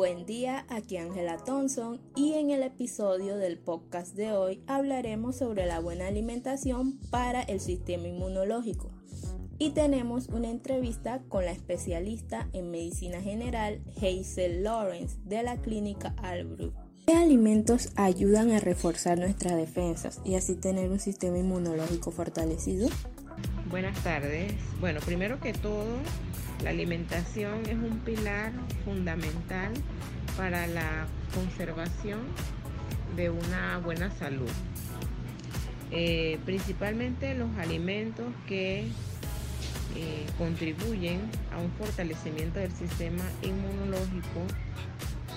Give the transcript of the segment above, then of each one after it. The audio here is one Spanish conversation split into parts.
Buen día, aquí Ángela Thompson y en el episodio del podcast de hoy hablaremos sobre la buena alimentación para el sistema inmunológico. Y tenemos una entrevista con la especialista en medicina general Hazel Lawrence de la clínica Albrook. ¿Qué alimentos ayudan a reforzar nuestras defensas y así tener un sistema inmunológico fortalecido? Buenas tardes. Bueno, primero que todo, la alimentación es un pilar fundamental para la conservación de una buena salud. Eh, principalmente los alimentos que eh, contribuyen a un fortalecimiento del sistema inmunológico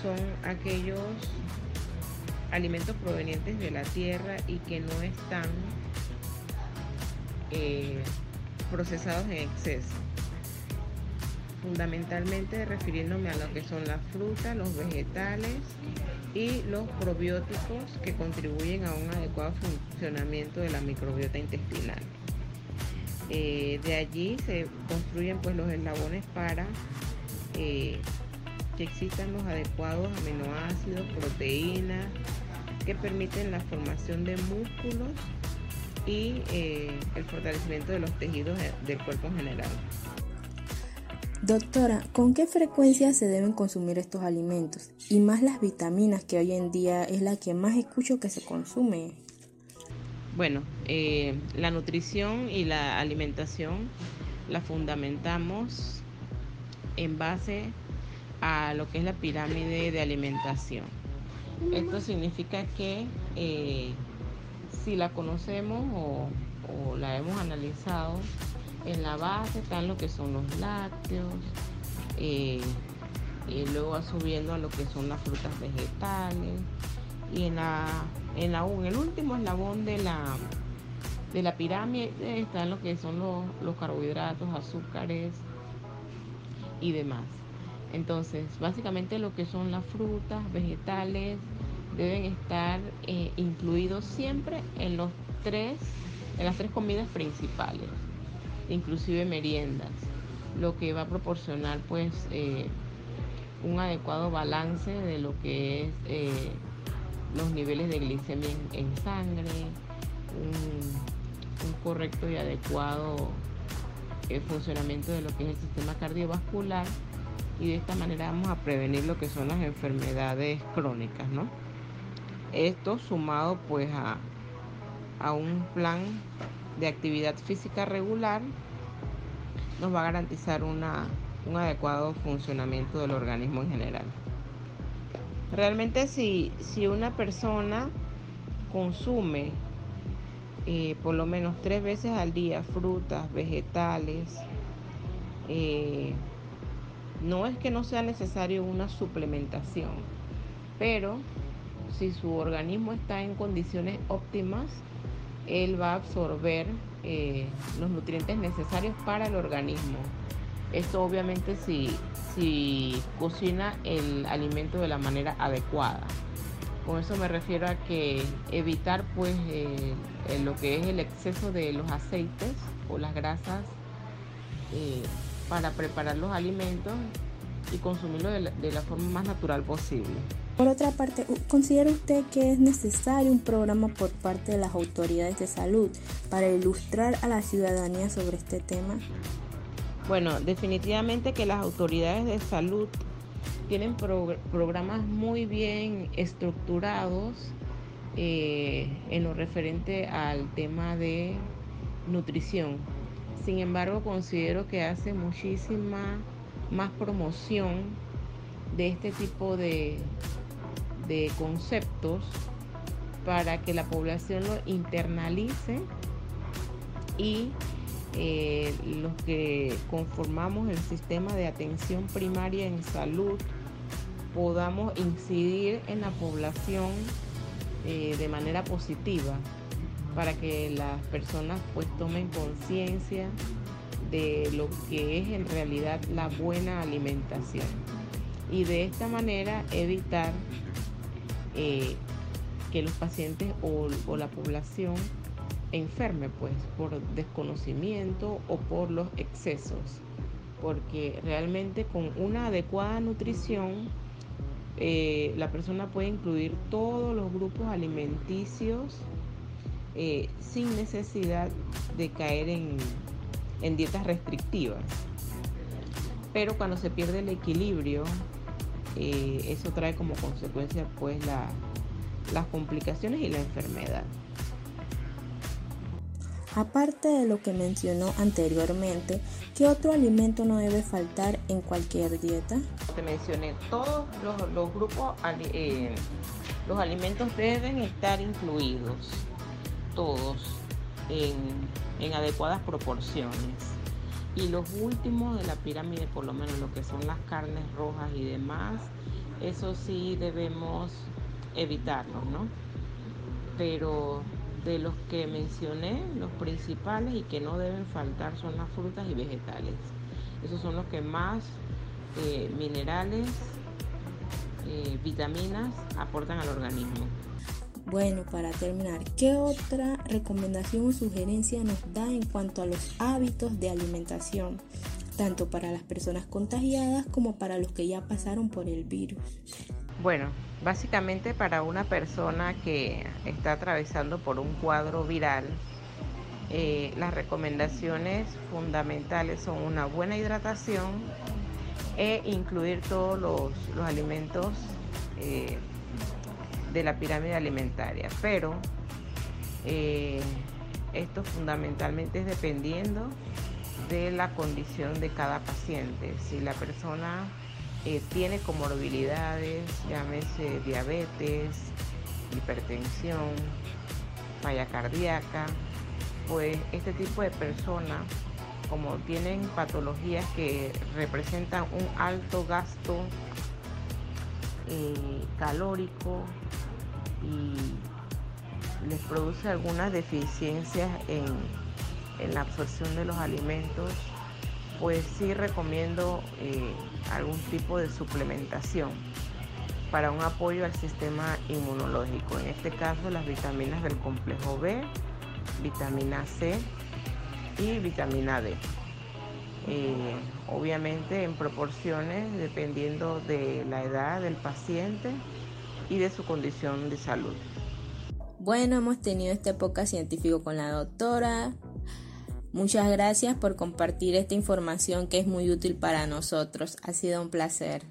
son aquellos alimentos provenientes de la tierra y que no están eh, procesados en exceso. Fundamentalmente refiriéndome a lo que son las frutas, los vegetales y los probióticos que contribuyen a un adecuado funcionamiento de la microbiota intestinal. Eh, de allí se construyen pues los eslabones para eh, que existan los adecuados aminoácidos, proteínas que permiten la formación de músculos y eh, el fortalecimiento de los tejidos del cuerpo en general. Doctora, ¿con qué frecuencia se deben consumir estos alimentos? Y más las vitaminas, que hoy en día es la que más escucho que se consume. Bueno, eh, la nutrición y la alimentación la fundamentamos en base a lo que es la pirámide de alimentación. Esto significa que eh, si la conocemos o, la hemos analizado, en la base están lo que son los lácteos, eh, y luego subiendo a lo que son las frutas vegetales, y en la, en la el último eslabón de la de la pirámide están lo que son los, carbohidratos, azúcares y demás. Entonces, básicamente lo que son las frutas, vegetales, deben estar eh, incluidos siempre en los tres, en las tres comidas principales, inclusive meriendas, lo que va a proporcionar pues eh, un adecuado balance de lo que es eh, los niveles de glicemia en, sangre, un, correcto y adecuado funcionamiento de lo que es el sistema cardiovascular y de esta manera vamos a prevenir lo que son las enfermedades crónicas, ¿no? Esto sumado pues a, un plan de actividad física regular nos va a garantizar un adecuado funcionamiento del organismo en general. Realmente si, si una persona consume eh, por lo menos tres veces al día frutas, vegetales, eh, no es que no sea necesario una suplementación, pero si su organismo está en condiciones óptimas, él va a absorber eh, los nutrientes necesarios para el organismo. Esto obviamente si, si cocina el alimento de la manera adecuada. Con eso me refiero a que evitar pues eh, lo que es el exceso de los aceites o las grasas eh, para preparar los alimentos y consumirlo de la, forma más natural posible. Por otra parte, ¿considera usted que es necesario un programa por parte de las autoridades de salud para ilustrar a la ciudadanía sobre este tema? Bueno, definitivamente que las autoridades de salud tienen programas muy bien estructurados eh, en lo referente al tema de nutrición. Sin embargo, considero que hace muchísima más promoción de este tipo de, de conceptos para que la población lo internalice y eh, los que conformamos el sistema de atención primaria en salud podamos incidir en la población eh, de manera positiva para que las personas pues tomen conciencia de lo que es en realidad la buena alimentación. Y de esta manera evitar eh, que los pacientes o, la población enferme pues por desconocimiento o por los excesos. Porque realmente con una adecuada nutrición eh, la persona puede incluir todos los grupos alimenticios eh, sin necesidad de caer en, dietas restrictivas. Pero cuando se pierde el equilibrio, eh, eso trae como consecuencia pues las complicaciones y la enfermedad. Aparte de lo que mencionó anteriormente, ¿qué otro alimento no debe faltar en cualquier dieta? Te mencioné, todos los, grupos, eh, los alimentos deben estar incluidos, todos, en, en adecuadas proporciones. Y los últimos de la pirámide, por lo menos lo que son las carnes rojas y demás, eso sí debemos evitarlos, ¿no? Pero de los que mencioné, los principales y que no deben faltar son las frutas y vegetales. Esos son los que más eh, minerales, eh, vitaminas aportan al organismo. Bueno, para terminar, ¿qué otra recomendación o sugerencia nos da en cuanto a los hábitos de alimentación, tanto para las personas contagiadas como para los que ya pasaron por el virus? Bueno, básicamente para una persona que está atravesando por un cuadro viral, eh, las recomendaciones fundamentales son una buena hidratación e incluir todos los, alimentos eh, de la pirámide alimentaria. Pero eh, esto fundamentalmente es dependiendo de la condición de cada paciente. Si la persona eh, tiene comorbilidades, llámese diabetes, hipertensión, falla cardíaca, pues este tipo de personas, como tienen patologías que representan un alto gasto eh, calórico y les produce algunas deficiencias en, en la absorción de los alimentos, pues sí recomiendo eh, algún tipo de suplementación para un apoyo al sistema inmunológico. En este caso las vitaminas del complejo B, vitamina C y vitamina D. Eh, obviamente en proporciones dependiendo de la edad del paciente y de su condición de salud. Bueno, hemos tenido esta época científico con la doctora Muchas gracias por compartir esta información que es muy útil para nosotros. Ha sido un placer.